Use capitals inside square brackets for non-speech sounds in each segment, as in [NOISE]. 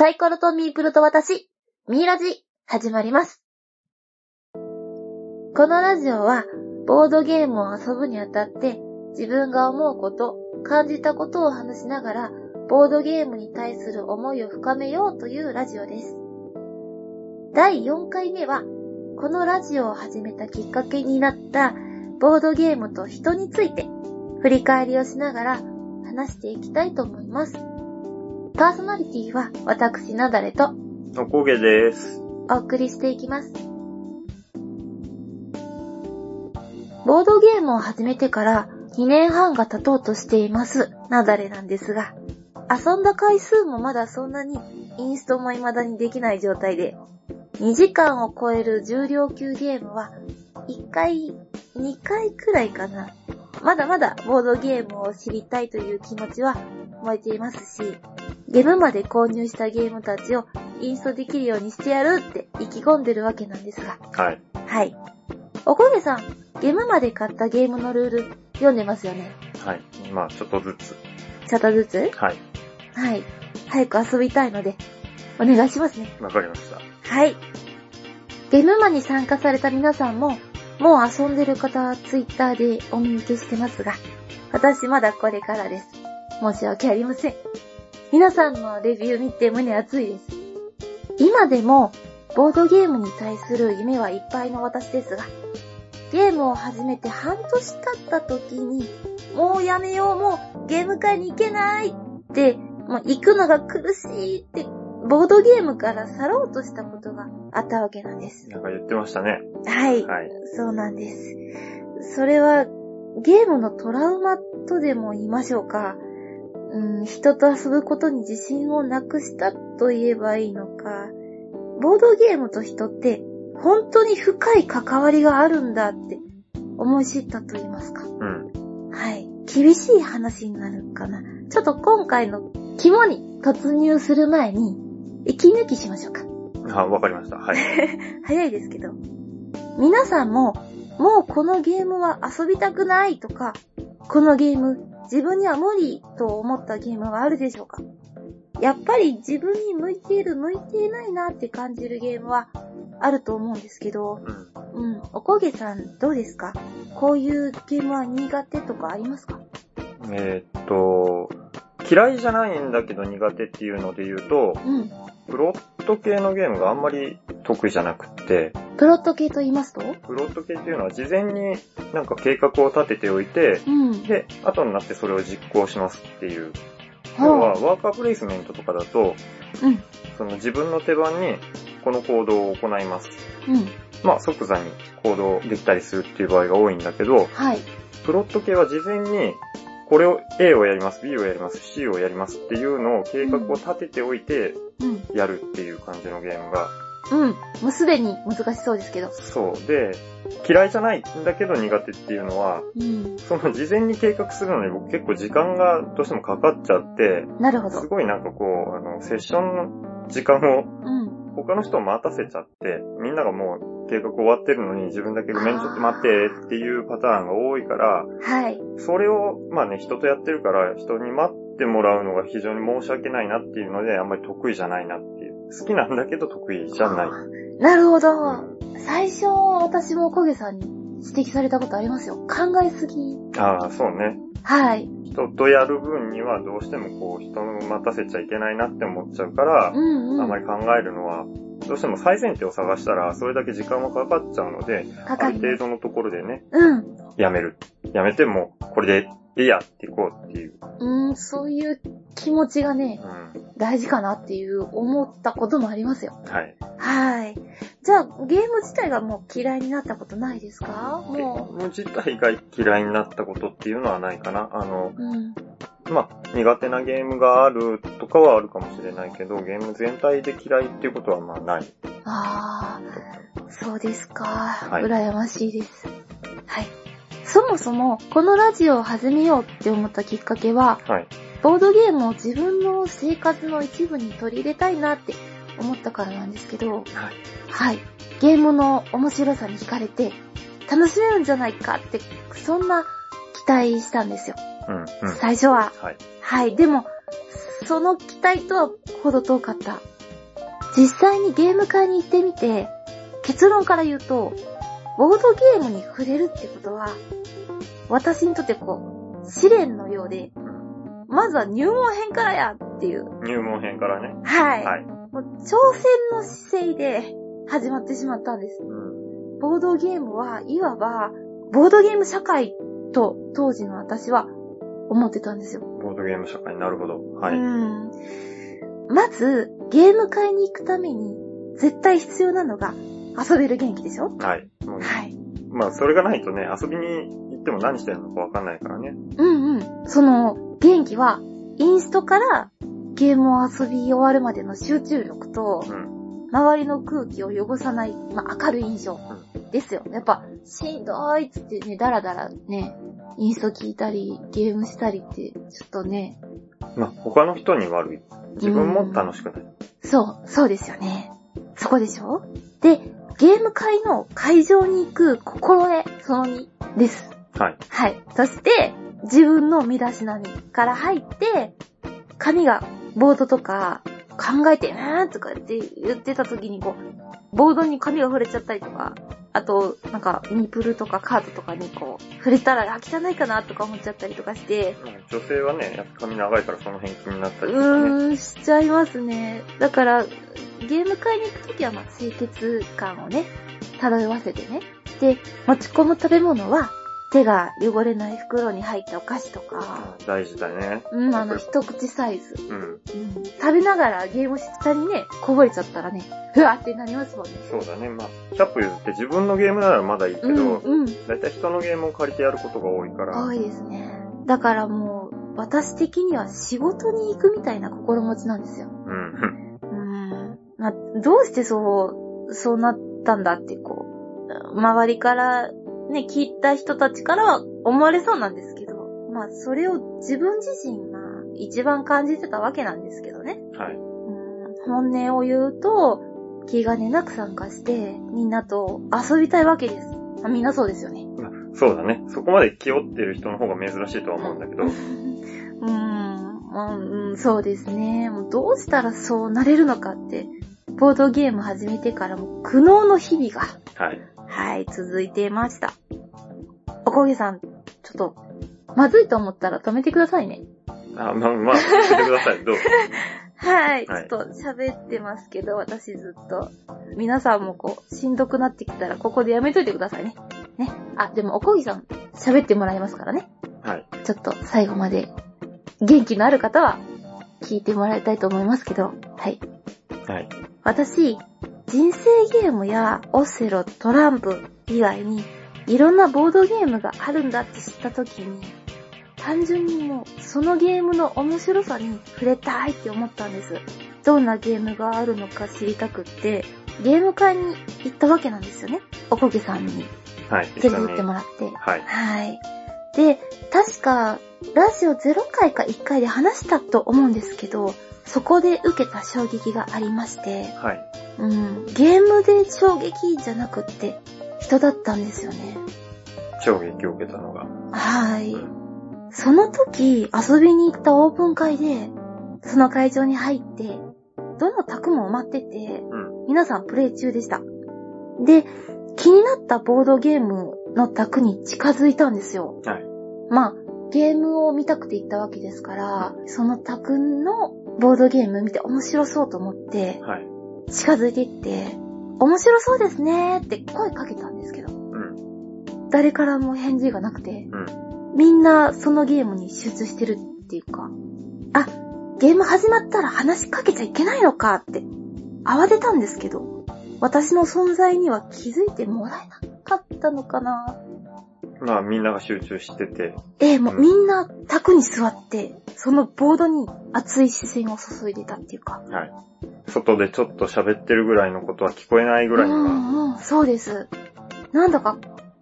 サイコロとミープルと私、ミーラジ、始まります。このラジオは、ボードゲームを遊ぶにあたって、自分が思うこと、感じたことを話しながら、ボードゲームに対する思いを深めようというラジオです。第4回目は、このラジオを始めたきっかけになった、ボードゲームと人について、振り返りをしながら話していきたいと思います。パーソナリティは私なだれとおこげです。お送りしていきます。ボードゲームを始めてから2年半が経とうとしています、なだれなんですが、遊んだ回数もまだそんなにインストも未だにできない状態で、2時間を超える重量級ゲームは1回、2回くらいかな。まだまだボードゲームを知りたいという気持ちは燃えていますし、ゲームまで購入したゲームたちをインストできるようにしてやるって意気込んでるわけなんですが。はい。はい。おこげさん、ゲームまで買ったゲームのルール読んでますよね？はい。まあちょっとずつ。ちょっとずつ？はい。はい。早く遊びたいので、お願いしますね。わかりました。はい。ゲームマに参加された皆さんも、もう遊んでる方はツイッターでお見受けしてますが、私まだこれからです。申し訳ありません。皆さんのレビュー見て胸熱いです。今でも、ボードゲームに対する夢はいっぱいの私ですが、ゲームを始めて半年経った時に、もうやめよう、もうゲーム会に行けないって、もう行くのが苦しいって、ボードゲームから去ろうとしたことがあったわけなんです。なんか言ってましたね。はい。はい。そうなんです。それは、ゲームのトラウマとでも言いましょうか。うん、人と遊ぶことに自信をなくしたと言えばいいのか。ボードゲームと人って、本当に深い関わりがあるんだって思い知ったと言いますか。うん。はい。厳しい話になるかな。ちょっと今回の肝に突入する前に、息抜きしましょうか。あ、わかりました。はい。[LAUGHS] 早いですけど。皆さんも、もうこのゲームは遊びたくないとか、このゲーム、自分には無理と思ったゲームはあるでしょうか？やっぱり自分に向いている、向いていないなって感じるゲームはあると思うんですけど、うん。うん、おこげさんどうですか？こういうゲームは苦手とかありますか？えーっと、嫌いじゃないんだけど苦手っていうので言うと、うん。プロット系のゲームがあんまり得意じゃなくって、プロット系と言いますと？プロット系っていうのは事前になんか計画を立てておいて、うん。で、後になってそれを実行しますっていう。要は、ワーカープレイスメントとかだと、うん。その自分の手番にこの行動を行います。うん。まあ即座に行動できたりするっていう場合が多いんだけど、はい。プロット系は事前にこれを A をやります、B をやります、C をやりますっていうのを計画を立てておいてうん。やるっていう感じのゲームが、うん。もうすでに難しそうですけど。そう。で、嫌いじゃないんだけど苦手っていうのは、うん。その事前に計画するのに僕結構時間がどうしてもかかっちゃって、なるほどす。ごいなんかこう、あの、セッションの時間をうん。他の人を待たせちゃって、みんながもう計画終わってるのに自分だけごめんちょっと待ってっていうパターンが多いから、はい。それを、まあね、人とやってるから、人に待ってもらうのが非常に申し訳ないなっていうので、あんまり得意じゃないなっていう。好きなんだけど得意じゃない。[LAUGHS] なるほど。うん最初、私も小毛さんに指摘されたことありますよ。考えすぎ。ああ、そうね。はい。人とやる分にはどうしてもこう、人を待たせちゃいけないなって思っちゃうからう、んうん。あまり考えるのは、どうしても最前提を探したら、それだけ時間はかかっちゃうので、かあるかります。程度のところでね、うん。やめる。やめても、これでいいやっていこうっていう。うん、そういう気持ちがねう、ん。大事かなっていう思ったこともありますよ。はい。はい。じゃあ、ゲーム自体がもう嫌いになったことないですか？ゲーもム自体が嫌いになったことっていうのはないかな。あの、う。うん。まあ、苦手なゲームがあるとかはあるかもしれないけど、ゲーム全体で嫌いっていうことはまあない。ああ、そうですか。い羨ましいです。はい。そもそも、このラジオを始めようって思ったきっかけは、はい。ボードゲームを自分の生活の一部に取り入れたいなって思ったからなんですけど、はい。はい。ゲームの面白さに惹かれて、楽しめるんじゃないかって、そんな期待したんですよ。うん、うん。最初は。はい。はい。でも、その期待とはほど遠かった。実際にゲーム会に行ってみて、結論から言うと、ボードゲームに触れるってことは、私にとってこう、試練のようで、まずは入門編からやっていう。入門編からね。はい。はい。もう挑戦の姿勢で始まってしまったんです。うん。ボードゲームはいわば、ボードゲーム社会と当時の私は思ってたんですよ。ボードゲーム社会なるほど。はい。うん。まず、ゲーム会に行くために絶対必要なのが遊べる元気でしょ？はい。はい。まあ、それがないとね、遊びに行っても何してるのかわかんないからね。うんうん。その元気は、インストからゲームを遊び終わるまでの集中力と、うん。周りの空気を汚さない、まあ、明るい印象ですよ。やっぱ、しんどいっつってね、だらだらね、インスト聞いたり、ゲームしたりって、ちょっとね、まあ、他の人に悪い。自分も楽しくない。そう、そうですよね。そこでしょ？で、ゲーム会の会場に行く心得、その2です。はい。はい。そして、自分の身だしなみから入って、紙が、ボードとか、考えてねーとかって言ってた時にこう、ボードに紙が触れちゃったりとか、あと、なんか、ミプルとかカードとかにこう、触れたら、あ、汚いかなとか思っちゃったりとかして、まあ女性はね、髪長いからその辺気になったうりとかね。ーん、しちゃいますね。だから、ゲーム会に行くときは、まあ、清潔感をね、漂わせてね。で、持ち込む食べ物は、手が汚れない袋に入ったお菓子とか、大事だね。うん、あの、一口サイズ。うん。うん、食べながらゲーム下にね、こぼれちゃったらね、ふわってなりますもんね。そうだね。まあ、100歩譲って自分のゲームならまだいいけど、うん、うん。だいたい人のゲームを借りてやることが多いから。多いですね。だからもう、私的には仕事に行くみたいな心持ちなんですよ。うん。うん。まあ、どうしてそう、そうなったんだって、こう、周りから、ね、聞いた人たちからは思われそうなんですけど、まあ、それを自分自身が一番感じてたわけなんですけどね。はい。うん本音を言うと、気兼ねなく参加して、みんなと遊びたいわけです。あみんなそうですよね。そうだね。そこまで気負ってる人の方が珍しいとは思うんだけど。[LAUGHS] うーん、まあうん、そうですね。もうどうしたらそうなれるのかって、ボードゲーム始めてからも苦悩の日々が、はい。はい、続いていました。おこげさん、ちょっと、まずいと思ったら止めてくださいね。あ、まあ、まあ、教えてください。どう？ぞ。[LAUGHS] はい、はいちょっと喋ってますけど、私ずっと。皆さんもこう、しんどくなってきたら、ここでやめといてくださいね。ね。あ、でもおこぎさん、喋ってもらいますからね。はい。ちょっと最後まで元気のある方は聞いてもらいたいと思いますけど、はい。はい。私、人生ゲームやオセロ、トランプ以外にいろんなボードゲームがあるんだって知った時に、単純にもうそのゲームの面白さに触れたいって思ったんです。どんなゲームがあるのか知りたくって、ゲーム会に行ったわけなんですよね。おこげさんにはい。連れて行ってもらって。はい。はい。で、確か、ラジオ0回か1回で話したと思うんですけど、そこで受けた衝撃がありまして、はい。うん、ゲームで衝撃じゃなくって、人だったんですよね。衝撃を受けたのが。はい。その時、遊びに行ったオープン会で、その会場に入って、どの卓も埋まってて、うん。皆さんプレイ中でした。で、気になったボードゲームの卓に近づいたんですよ。はい。まあ、ゲームを見たくて行ったわけですから、その卓のボードゲーム見て面白そうと思って、はい。近づいていって、面白そうですねーって声かけたんですけど、うん。誰からも返事がなくて、うん。みんなそのゲームに集中してるっていうか、あ、ゲーム始まったら話しかけちゃいけないのかって、慌てたんですけど、私の存在には気づいてもらえなかったのかなまあ、みんなが集中してて、ええもうみんな卓に座って、そのボードに熱い視線を注いでたっていうか。はい。外でちょっと喋ってるぐらいのことは聞こえないぐらいのが、うんうん、そうです。なんだか、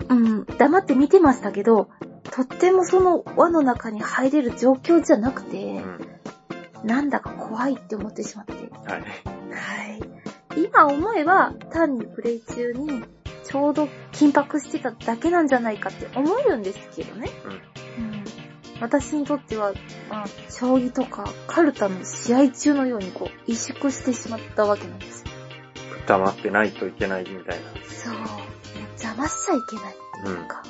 うん、黙って見てましたけど、とってもその輪の中に入れる状況じゃなくて、うん。なんだか怖いって思ってしまって。はい。はい。今思えば、単にプレイ中に、ちょうど緊迫してただけなんじゃないかって思えるんですけどね。うん。私にとっては、まあ、将棋とかカルタの試合中のようにこう、萎縮してしまったわけなんですよ。黙ってないといけないみたいな。そう。邪魔しちゃいけないっていうか。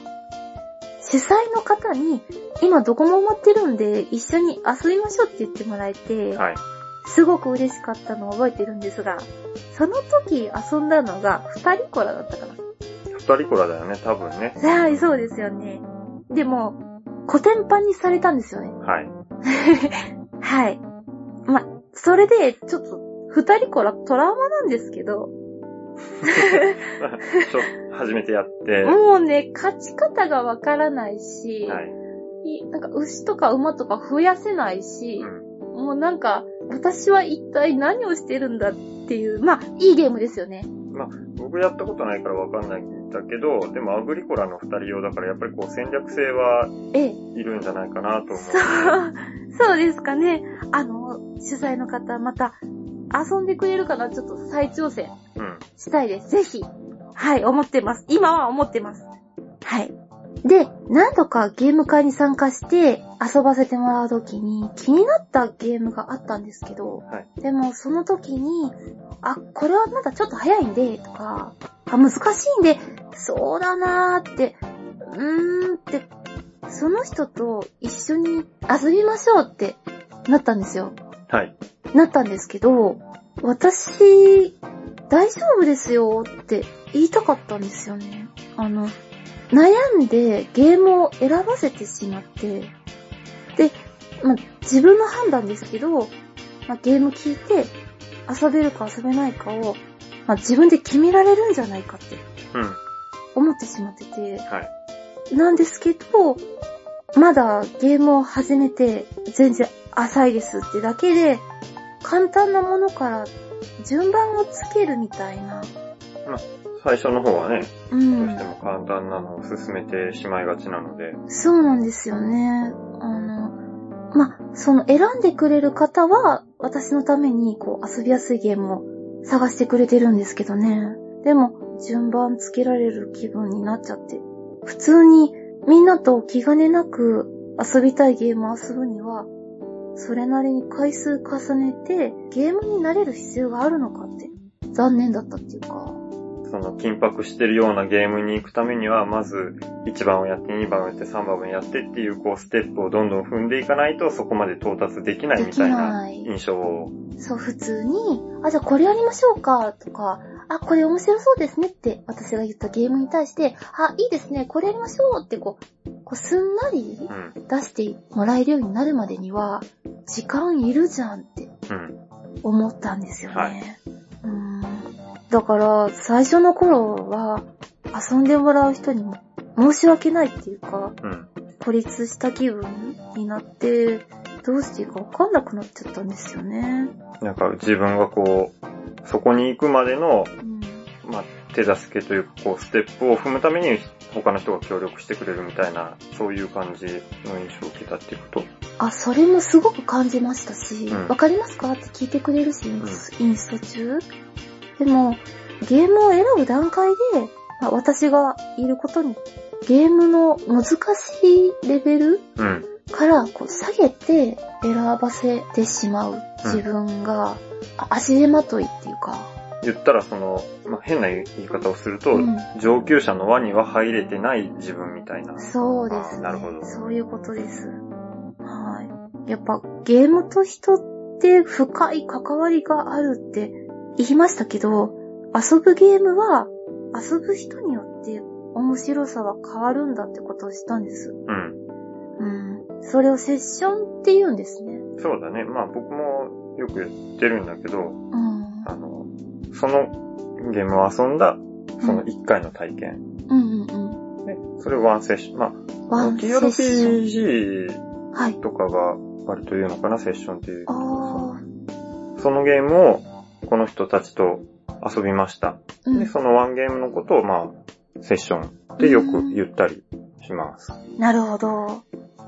主催の方に、今どこも埋まってるんで、一緒に遊びましょうって言ってもらえて、はい。すごく嬉しかったのを覚えてるんですが、その時遊んだのが二人コラだったかな。二人コラだよね、多分ね。はい、そうですよね。でも、古典版にされたんですよね。はい。[LAUGHS] はい。ま、それで、ちょっと、二人コラトラウマなんですけど、ち [LAUGHS] ょ初めてやって、もうね、勝ち方がわからないし、はい。いなんか牛とか馬とか増やせないしう、ん。もうなんか、私は一体何をしてるんだっていう、まあ、いいゲームですよね。僕やったことないからわかんないんだけど、でもアグリコラの二人用だからやっぱりこう戦略性はええ。いるんじゃないかなと思う。そう、そうですかね。あの、主催の方、また、遊んでくれるかなちょっと再挑戦うん。したいです。ぜひ。はい、思ってます。今は思ってます。はい。で、何度かゲーム会に参加して遊ばせてもらうときに気になったゲームがあったんですけど、はいでもその時に、あ、これはまだちょっと早いんで、とか、あ、難しいんで、そうだなーって、うーんって、その人と一緒に遊びましょうってなったんですよ。はい。なったんですけど、私、大丈夫ですよって言いたかったんですよね。あの、悩んでゲームを選ばせてしまって、で、まあ、自分の判断ですけど、まあ、ゲーム聞いて遊べるか遊べないかを、まあ、自分で決められるんじゃないかってうん。思ってしまってて、はい。なんですけど、まだゲームを始めて全然浅いですってだけで、簡単なものから順番をつけるみたいな。最初の方はね、う。どうしても簡単なのを進めてしまいがちなので、そうなんですよね。あの、ま、その選んでくれる方は、私のためにこう遊びやすいゲームを探してくれてるんですけどね。でも、順番つけられる気分になっちゃって。普通にみんなと気兼ねなく遊びたいゲームを遊ぶには、それなりに回数重ねてゲームになれる必要があるのかって残念だったっていうか。その緊迫してるようなゲームに行くためには、まず1番をやって、2番をやって、3番をやってっていう、こう、ステップをどんどん踏んでいかないと、そこまで到達できないみたいな印象を、そう、普通に、あ、じゃあこれやりましょうか、とか、あ、これ面白そうですねって私が言ったゲームに対して、あ、いいですね、これやりましょうってこう、こうすんなりうん、出してもらえるようになるまでには、時間いるじゃんってうん、思ったんですよね。はい。うんだから、最初の頃は、遊んでもらう人にも申し訳ないっていうか、うん。孤立した気分になって、どうしていいかわかんなくなっちゃったんですよね。なんか自分がこう、そこに行くまでの、うんまあ、手助けというか、こう、ステップを踏むために、他の人が協力してくれるみたいな、そういう感じの印象を受けたっていうこと。あ、それもすごく感じましたし、うんわ、かりますか？って聞いてくれるし、インうんスインスト中？でも、ゲームを選ぶ段階で、まあ私がいることに、ゲームの難しいレベルうん、からこう下げて選ばせてしまう自分が、あ足手まといっていうか、言ったらその、まあ、変な言い方をすると、うん上級者の輪には入れてない自分みたいな。そうですね。あなるほどそういうことです。はい。やっぱゲームと人って深い関わりがあるって言いましたけど、遊ぶゲームは遊ぶ人によって面白さは変わるんだってことを知ったんです。うん。うん。それをセッションって言うんですね。そうだね。まあ僕もよく言ってるんだけど、うん。あの、そのゲームを遊んだ、その1回の体験。うんうんうん。ね、それをワンセッション。まあ、ワンセッション。TRPG はい。とかが割と言うのかな、セッションっていう。あそのゲームをこの人たちと遊びました。ー。うで、ん。そのワンゲームのことを、まあ、セッションってよく言ったりします。なるほど。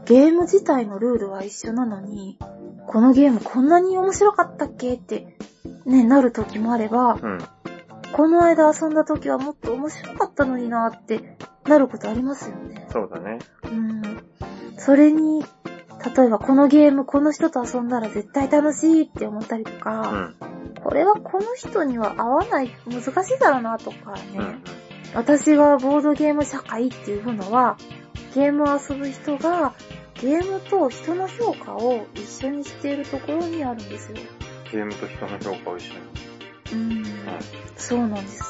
ゲーム自体のルールは一緒なのに、このゲームこんなに面白かったっけ？って、ね、なる時もあれば、うん。この間遊んだ時はもっと面白かったのになってなることありますよね。そうだね。うん。それに例えばこのゲームこの人と遊んだら絶対楽しいって思ったりとうか、ん。これはこの人には合わない、難しいだろうなとかね、うん。私がボードゲーム社会っていうのは、ゲームを遊ぶ人がゲームと人の評価を一緒にしているところにあるんですよ。ゲームと人の評価を一緒に。うん、そうなんです。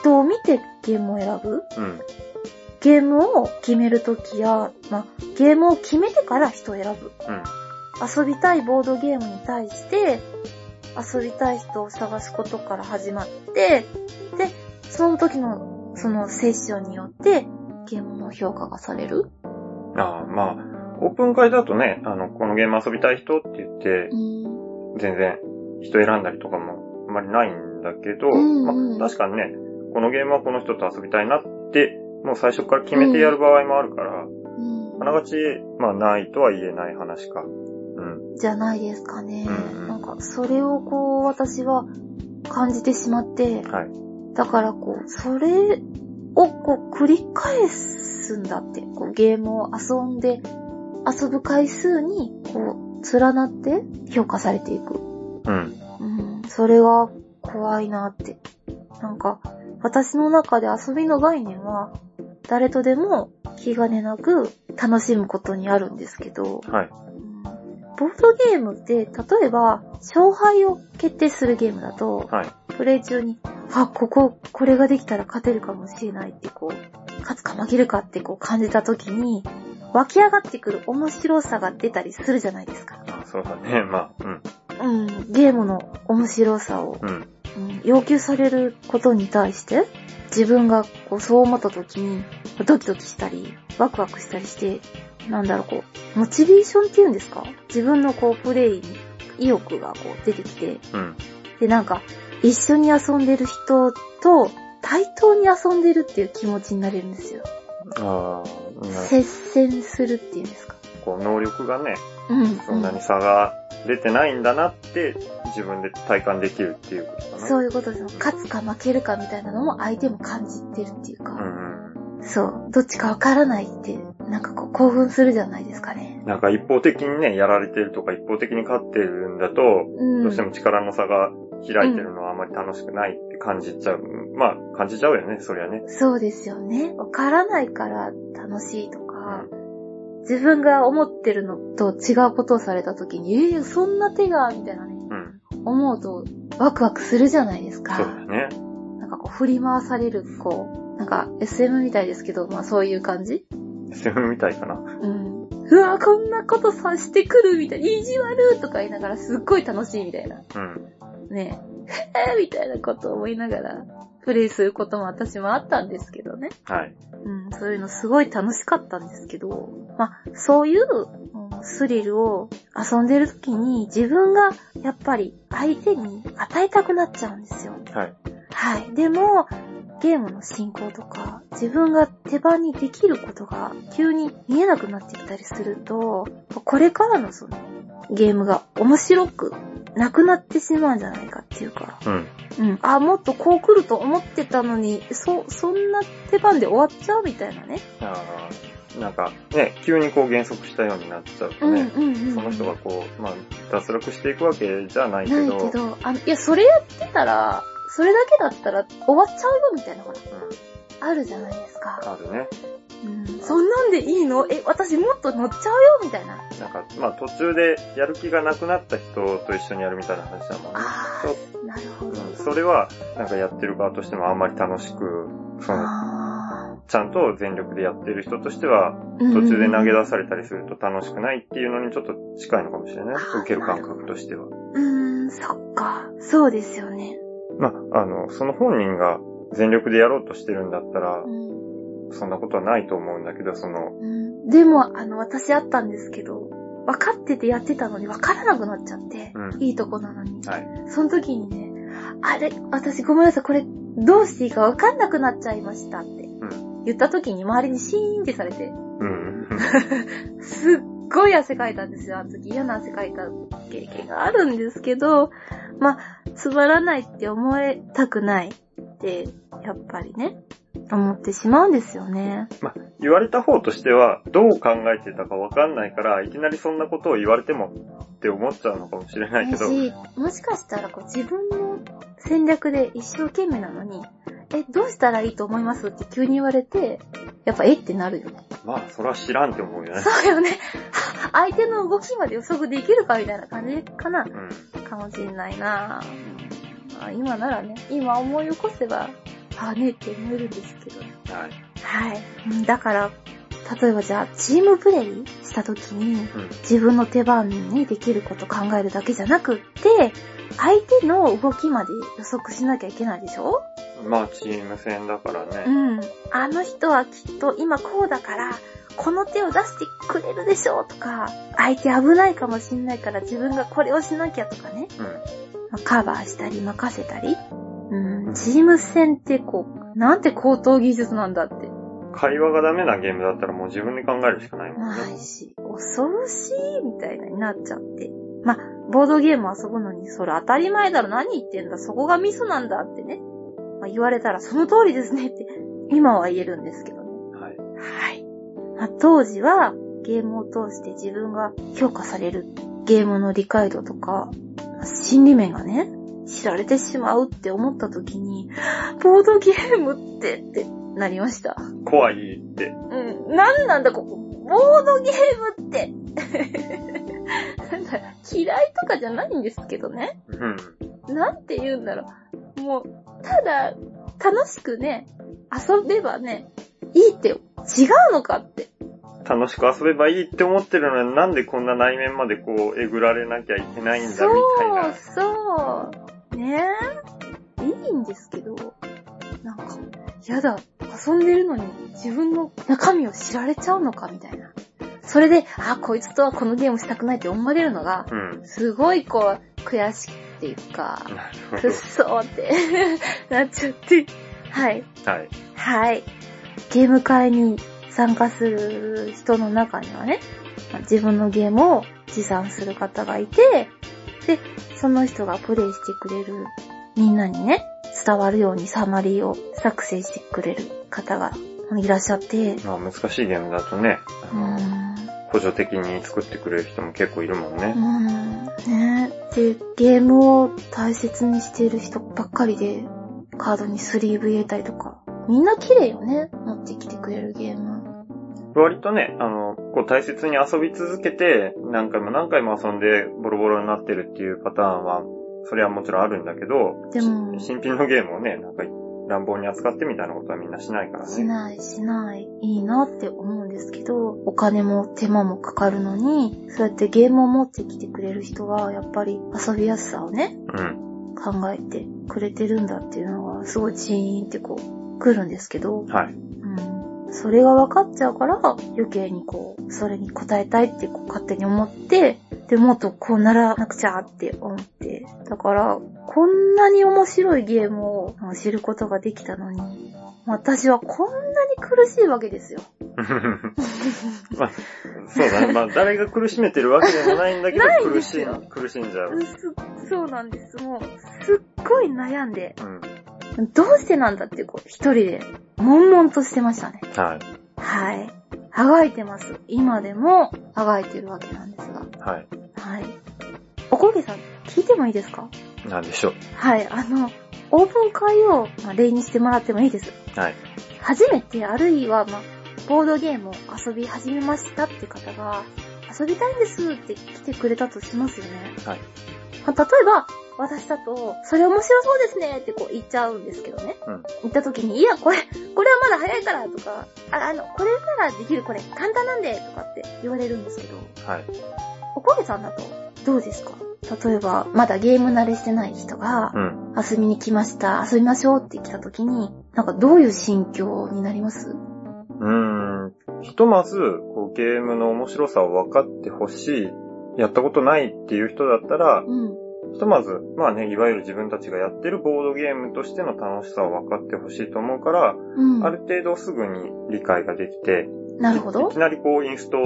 人を見てゲームを選ぶ？うん。ゲームを決めるときや、まあ、ゲームを決めてから人を選ぶ。うん。遊びたいボードゲームに対して、遊びたい人を探すことから始まって、で、その時の、そのセッションによって、ゲームの評価がされる。ああ、まあ、オープン会だとね、あの、このゲーム遊びたい人って言って、うん。全然人選んだりとかもあまりないんだけど、うんうんまあ、確かにね、このゲームはこの人と遊びたいなって、もう最初から決めてやる場合もあるから、うんあながち、まあないとは言えない話か。うん。じゃないですかね。うんなんか、それをこう、私は感じてしまって、はい。だからこう、それをこう、繰り返すんだって。こう、ゲームを遊んで、遊ぶ回数に、こう、連なって評価されていく。うん。うん、それが怖いなって。なんか、私の中で遊びの概念は、誰とでも気兼ねなく楽しむことにあるんですけど、はい。うんボードゲームって、例えば、勝敗を決定するゲームだと、はい。プレイ中に、あ、ここ、これができたら勝てるかもしれないって、こう、勝つか負けるかってこう感じた時に、湧き上がってくる面白さが出たりするじゃないですか。あそうだね。まあ、うん。うん、ゲームの面白さを、うん。うん要求されることに対して、自分がこうそう思った時に、ドキドキしたり、ワクワクしたりして、なんだろう、こう、モチベーションっていうんですか？自分のこう、プレイに意欲がこう出てきて、うん。で、なんか、一緒に遊んでる人と対等に遊んでるっていう気持ちになれるんですよ。あ接戦するっていうんですか？こう、能力がね、うん。そんなに差が出てないんだなって、自分で体感できるっていうことかな。そういうことですよ。勝つか負けるかみたいなのも相手も感じてるっていうか。うんうん。そう。どっちかわからないって、なんかこう興奮するじゃないですかね。なんか一方的にね、やられてるとか一方的に勝ってるんだと、うん。どうしても力の差が開いてるのはあまり楽しくないって感じちゃう。まあ、感じちゃうよね、そりゃね。そうですよね。わからないから楽しいとか、自分が思ってるのと違うことをされた時に、えー、そんな手が、みたいなね、うん。思うとワクワクするじゃないですそうか。だね。なんかこう振り回される、こう、なんか SM みたいですけど、まあそういう感じ？SM みたいかな。うん。うわ、こんなことさしてくるみたいな、意地悪とか言いながらすっごい楽しいみたいな。うん。ねえ、えーみたいなことを思いながら、プレイすることも私もあったんですけどね。はい。うん、そういうのすごい楽しかったんですけど、まあ、そういううんスリルを遊んでる時に自分がやっぱり相手に与えたくなっちゃうんですよ。はい。はい。でも、ゲームの進行とか、自分が手番にできることが急に見えなくなってきたりすると、これからのそのゲームが面白くなくなってしまうんじゃないかっていうか、うん。うん。あ、もっとこう来ると思ってたのに、そ、そんな手番で終わっちゃうみたいなね。あーなんか、ね、急にこう減速したようになっちゃうとね。その人がこう、まあ、脱落していくわけじゃないけないど、けど、あの、いや、それやってたら、それだけだったら終わっちゃうよみたいなほら、うん、あるじゃないですか。あるね。うん。そんなんでいいの？え、私もっと乗っちゃうよみたいな。なんか、まあ途中でやる気がなくなった人と一緒にやるみたいな話だもんね。あなるほど。うん、それは、なんかやってる側としてもあんまり楽しく、その、あちゃんと全力でやってる人としては、ー途中で投げうん出されたりすると楽しくないっていうのにちょっと近いのかもしれない。受ける感覚としては。うーん、そっか。そうですよね。まあ、あの、その本人が全力でやろうとしてるんだったらう、ん。そんなことはないと思うんだけど、その、うん、でも、あの、私あったんですけど、分かっててやってたのに分からなくなっちゃって、うんいいとこなのに。はい。その時にね、あれ、私ごめんなさい、これ、どうしていいか分かんなくなっちゃいましたってうん。言った時に周りにシーンってされて、うん。すっごい汗かいたんですよ、あの時。嫌な汗かいた経験があるんですけど、まあ、つまらないって思えたくないって、やっぱりね、思ってしまうんですよね。まあ、言われた方としては、どう考えてたかわかんないから、いきなりそんなことを言われてもって思っちゃうのかもしれないけど。し、もしかしたらこう自分の戦略で一生懸命なのに、え、どうしたらいいと思います？って急に言われて、やっぱえってなるよね。まあ、それは知らんって思うよね。そうよね。[LAUGHS] 相手の動きまで予測できるかみたいな感じ？かな？うん。かもしれないなあ今ならね、今思い起こせば、ああねって思えるんですけど。はい。はい。うんだから、例えばじゃあ、チームプレイした時に、うん。自分の手番にできること考えるだけじゃなくって、相手の動きまで予測しなきゃいけないでしょ？まあ、チーム戦だからうね。ん。あの人はきっと今こうだから、この手を出してくれるでしょうとか、相手危ないかもしんないから自分がこれをしなきゃとかね。うん。まあカバーしたり任せたり。うん、チーム戦ってこう、なんて高等技術なんだって。会話がダメなゲームだったらもう自分で考えるしかないもんなね。いし、恐ろしいみたいなになっちゃって。まあ、ボードゲーム遊ぶのに、それ当たり前だろ、何言ってんだ、そこがミスなんだってね。まあ、言われたら、その通りですねって、今は言えるんですけどね。はい。はい。まあ、当時は、ゲームを通して自分が評価される、ゲームの理解度とか、心理面がね、知られてしまうって思った時に、ボードゲームってってなりました。怖いって。うん。なんなんだ、ここ。ボードゲームって。嫌いとかじゃないんですけどね。うん。なんて言うんだろう。もう、ただ、楽しくね、遊べばね、いいって、違うのかって。楽しく遊べばいいって思ってるのになんでこんな内面までこう、えぐられなきゃいけないんだみたいな。そう、そう。ねえ。いいんですけど、なんか、やだ、遊んでるのに自分の中身を知られちゃうのかみたいな。それで、あ、こいつとはこのゲームしたくないって思われるのが、うん。すごいこう、悔しいっていうか、くっそーって [LAUGHS] なっちゃって。はい。はい。はい。ゲーム会に参加する人の中にはね、まあ自分のゲームを持参する方がいて、で、その人がプレイしてくれるみんなにね、伝わるようにサマリーを作成してくれる方がいらっしゃって、まあ難しいゲームだとね、あうのん、補助的に作ってくれる人も結構いるもんね。うん、ねで、ゲームを大切にしている人ばっかりで、カードにスリーブ入れたりとか、みんな綺麗よね、持ってきてくれるゲーム。割とね、あの、こう大切に遊び続けて、何回も何回も遊んでボロボロになってるっていうパターンは、それはもちろんあるんだけど、でもし [LAUGHS] 新品のゲームをね、なんか乱暴に扱ってみたいなことはみんなしないからね。しない、しない。いいなって思うんですけど、お金も手間もかかるのに、そうやってゲームを持ってきてくれる人は、やっぱり遊びやすさをね、うん。考えてくれてるんだっていうのが、すごいチーンってこう、来るんですけど、はい。うん。それが分かっちゃうから、余計にこう、それに応えたいってこう勝手に思って、で、もっとこうならなくちゃって思って。だから、こんなに面白いゲームを知ることができたのに、私はこんなに苦しいわけですよ。[LAUGHS] まあ、そうだね。まあ、誰が苦しめてるわけでもないんだけど苦しい苦しんじゃう。すそうなんです。もう、すっごい悩んで、うん。どうしてなんだってこう、一人で、悶々としてましたね。はい。はい。あがいてます。今でも、あがいてるわけなんですが。はい。はい。おこげさん、聞いてもいいですか？なんでしょう。はい、あの、オープン会を、まあ、例にしてもらってもいいです。はい。初めて、あるいは、まあ、ボードゲームを遊び始めましたって方が、遊びたいんですって来てくれたとしますよね。はい。まあ、例えば、私だと、それ面白そうですねってこう言っちゃうんですけどね。うん言った時に、いや、これ、これはまだ早いからとか、ああの、これならできる、これ、簡単なんでとかって言われるんですけど、はい。おこげさんだと、どうですか？例えば、まだゲーム慣れしてない人がう、ん。遊びに来ました、遊びましょうって来た時に、なんかどういう心境になります？うーん。ひとまず、こう、ゲームの面白さを分かってほしい。やったことないっていう人だったら、うん。ひとまず、まあね、いわゆる自分たちがやってるボードゲームとしての楽しさを分かってほしいと思うから、うん。ある程度すぐに理解ができて、いなるほどいき。なりこう、インスト、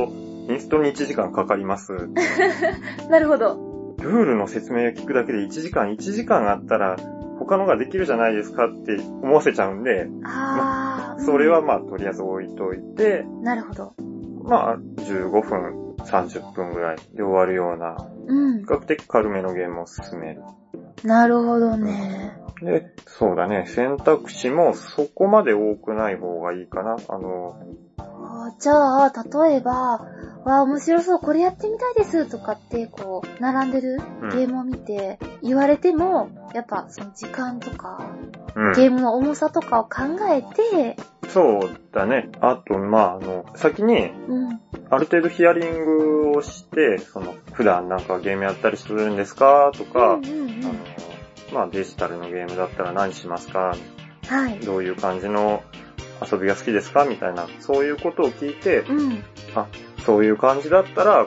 インストに1時間かかります。[LAUGHS] なるほど。ルールの説明を聞くだけで1時間、1時間あったら、他のができるじゃないですかって思わせちゃうんで、ああ、それはまあ、とりあえず置いといて、なるほど。まあ、15分、30分ぐらいで終わるような、うん比。較的軽めのゲームを進める。なるほどね。で、そうだね、選択肢もそこまで多くない方がいいかな。あの、あじゃあ、例えば、わあ、面白そう、これやってみたいですとかって、こう、並んでるうんゲームを見て、言われても、やっぱ、その時間とか、うん。ゲームの重さとかを考えて、そうだね。あと、まあ、あの、先に、うん。ある程度ヒアリングをして、その、普段なんかゲームやったりするんですかとか、うんうんうんまあデジタルのゲームだったら何しますか？はい。どういう感じの遊びが好きですか？みたいな、そういうことを聞いて、うん。そういう感じだったら、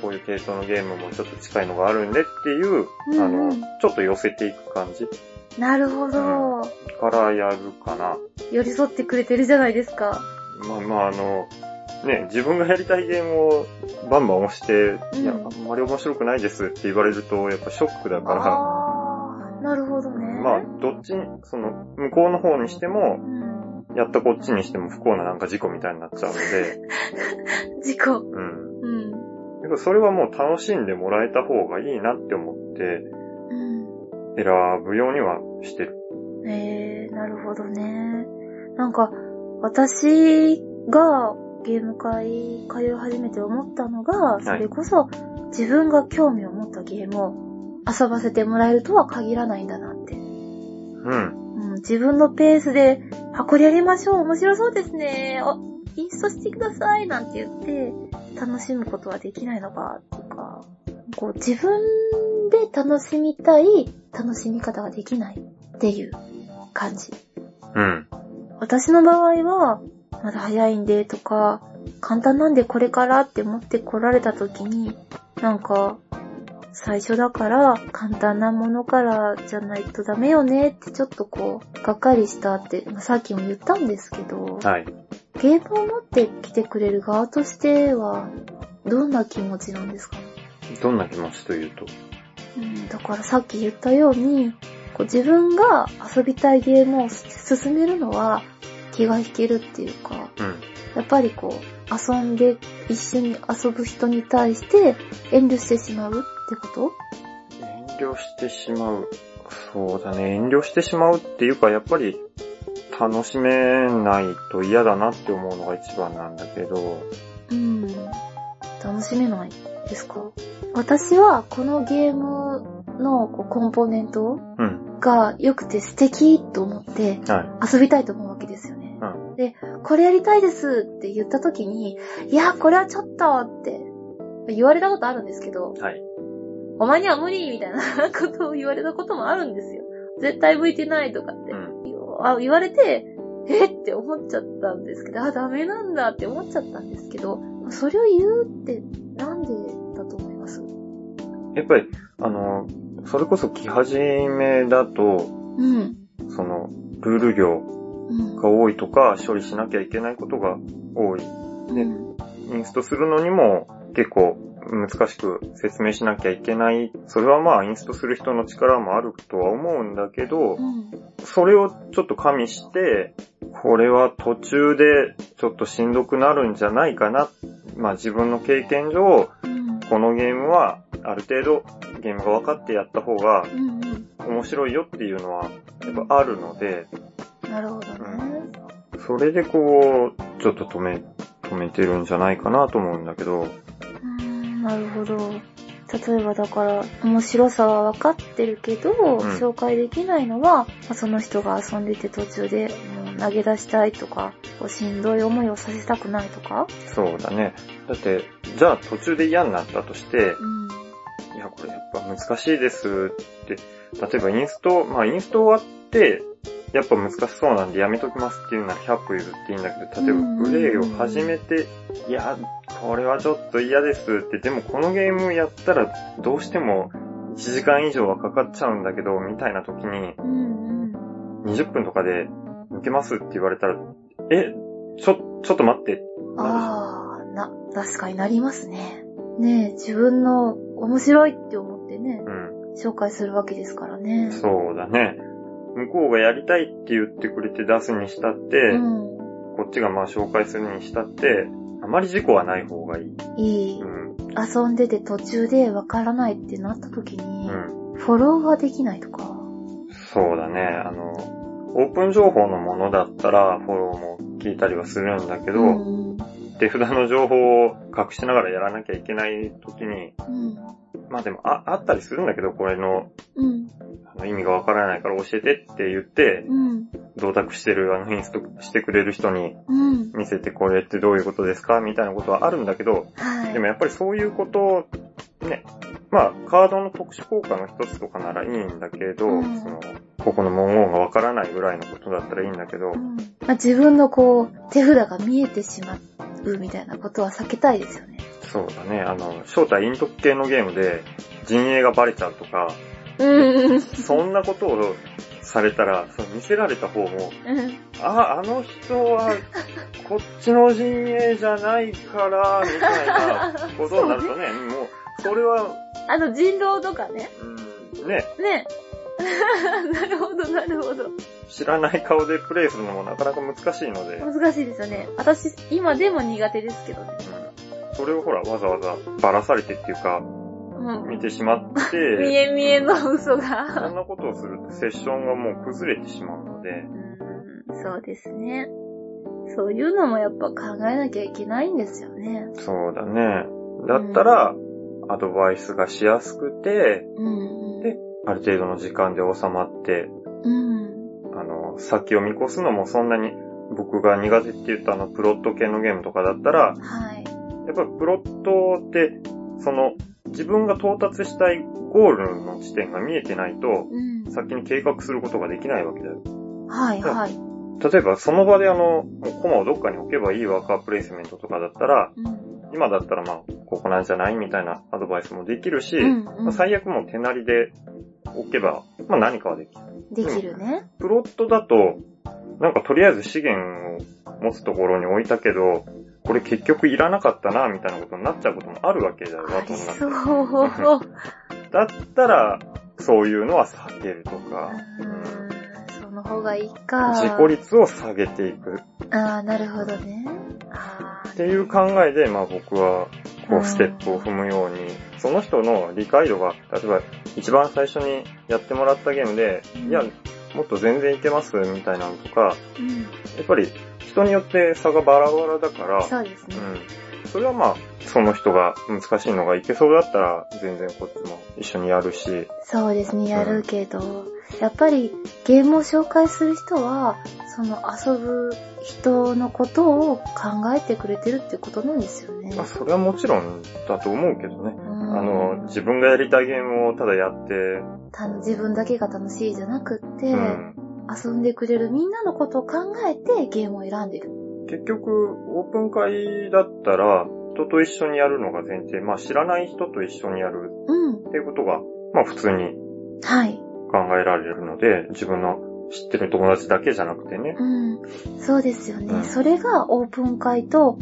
こういう系統のゲームもちょっと近いのがあるんでっていう、うんあうんの、ちょっと寄せていく感じなるほど。からやるかな。寄り添ってくれてるじゃないですか。まあまああの、ね、自分がやりたいゲームをバンバン押して、うんいや、あんまり面白くないですって言われると、やっぱショックだから。まあ、どっちに、その、向こうの方にしても、うん。やったこっちにしても不幸ななんか事故みたいになっちゃうので、[LAUGHS] 事故。うん。うん。それはもう楽しんでもらえた方がいいなって思って、うん。選ぶようにはしてる。えー、なるほどね。なんか、私がゲーム会通い始めて思ったのが、いそれこそ自分が興味を持ったゲームを遊ばせてもらえるとは限らないんだな。うん。うん、自分のペースで、あ、これやりましょう、面白そうですね、あ、インストしてください、なんて言って、楽しむことはできないのか、っていうか、こう、自分で楽しみたい楽しみ方ができないっていう感じ。うん。私の場合は、まだ早いんでとか、簡単なんでこれからって思って来られた時に、なんか、最初だから簡単なものからじゃないとダメよねってちょっとこう、がっかりしたって、まあさっきも言ったんですけど、はい。ゲームを持ってきてくれる側としては、どんな気持ちなんですか？ねどんな気持ちというと？うん、だからさっき言ったように、こう自分が遊びたいゲームを進めるのは気が引けるっていうか、うん。やっぱりこう、遊んで一緒に遊ぶ人に対して遠慮してしまうってこと？遠慮してしまう。そうだね。遠慮してしまうっていうか、やっぱり楽しめないと嫌だなって思うのが一番なんだけど。うん。楽しめないですか？私はこのゲームのこうコンポーネントうん。が良くて素敵と思っては遊びたいと思うわけですよね。うで、これやりたいですって言った時に、いや、これはちょっとって言われたことあるんですけど、い。はい。お前には無理みたいな [LAUGHS] ことを言われたこともあるんですよ。絶対向いてないとかって。言われて、えって思っちゃったんですけど、あ、ダメなんだって思っちゃったんですけど、それを言うってなんでだと思います？やっぱり、あの、それこそ来始めだと、うん。その、ルール行うん。が多いとか、処理しなきゃいけないことが多い。ねうんインストするのにも結構難しく説明しなきゃいけない。それはまあインストする人の力もあるとは思うんだけどう、ん。それをちょっと加味して、これは途中でちょっとしんどくなるんじゃないかな。まあ自分の経験上、うん。このゲームはある程度ゲームが分かってやった方がうん。面白いよっていうのはやっぱあるので、なるほどね。それでこう、ちょっと止め、止めてるんじゃないかなと思うんだけど、うん、なるほど。例えばだから、面白さは分かってるけど、紹介できないのは、まあその人が遊んでて途中でもう投げ出したいとか、こうしんどい思いをさせたくないとか？そうだね。だって、じゃあ途中で嫌になったとして、うん。いや、これやっぱ難しいですって、例えばインスト、まあインスト終わって、やっぱ難しそうなんでやめときますっていうなら100歩譲っていいんだけど、例えばプレイを始めて、いや、これはちょっと嫌ですって、でもこのゲームやったらどうしても1時間以上はかかっちゃうんだけど、みたいな時に、うんうん。20分とかで抜けますって言われたら、え、ちょ、ちょっと待って。ああ、な、確かになりますね。ねえ、自分の面白いって思ってね、うん。紹介するわけですからね。そうだね。向こうがやりたいって言ってくれて出すにしたって、うん。ちがまあ紹介するにしたって、あまり事故はない方がいい。いい。うん。遊んでて途中でわからないってなった時に、うん。フォローができないとか。そうだね。あの、オープン情報のものだったらフォローも聞いたりはするんだけど、うん。手札の情報を隠しながらやらなきゃいけない時に、うん。まあでもああったりするんだけど、これのうん。あの意味がわからないから教えてって言って、うん。同卓してる、あの、インストしてくれる人にうん。見せてこれってどういうことですか？みたいなことはあるんだけど、はい。でもやっぱりそういうことを、ね、まあ、カードの特殊効果の一つとかならいいんだけど、うんその、ここの文言がわからないぐらいのことだったらいいんだけど、うんまあ、自分のこう、手札が見えてしまうみたいなことは避けたいですよね。そうだね、あの、正体陰徳系のゲームで陣営がバレちゃうとか、うん。そんなことをされたら、その見せられた方も、うん。あ、あの人は、こっちの陣営じゃないから、みたいなことになるとね、[LAUGHS] もう、それは、あの人狼とかね。うん、ね、ね。[LAUGHS] なるほど、なるほど。知らない顔でプレイするのもなかなか難しいので、難しいですよね。私、今でも苦手ですけどね。うん、それをほら、わざわざばらされてっていうか、うん。見てしまっ見て、[LAUGHS] え見えの嘘そんが。なことをするとセッションがもう崩れてしまうので、うんそうですね。そういうのもやっぱ考えなきゃいけないんですよね。そうだね。だったら、アドバイスがしやすくて、うん。である程度の時間で収まって、うん。あの、先を見越すのもそんなに僕が苦手って言ったあのプロット系のゲームとかだったら、はい。やっぱりプロットって、その、自分が到達したいゴールの地点が見えてないと、うん。先に計画することができないわけだよ。はい、はい。例えばその場であの、もうコマをどっかに置けばいいワーカープレイスメントとかだったら、うん。今だったらまあ、ここなんじゃないみたいなアドバイスもできるし、うんまあ最悪もう手なりで置けば、まあ何かはできる。できるね。プロットだと、なんかとりあえず資源を持つところに置いたけど、これ結局いらなかったな、みたいなことになっちゃうこともあるわけだよ、なそう。[LAUGHS] だったら、そういうのは避けるとか、うんその方がいいか。自己率を下げていくああ、なるほどね。あっていう考えで、まあ僕は、こうステップを踏むように、その人の理解度が、例えば一番最初にやってもらったゲームで、うんいや、もっと全然いけます？みたいなのとか、ーうん。やっぱり人によって差がバラバラだから、そうですね。うん。それはまあ、その人が難しいのがいけそうだったら、全然こっちも一緒にやるし、そうですね、やるけど、やっぱりゲームを紹介する人は、その遊ぶ人のことを考えてくれてるってことなんですよね。まあそれはもちろんだと思うけどね。うんあの、自分がやりたいゲームをただやって、た自分だけが楽しいじゃなくって、うん。遊んでくれるみんなのことを考えてゲームを選んでる。結局、オープン会だったら、人と一緒にやるのが前提。まあ知らない人と一緒にやるうん。っていうことが、まあ普通にはい。考えられるので、自分の知ってる友達だけじゃなくてね。うん。そうですよね。うんそれがオープン会と、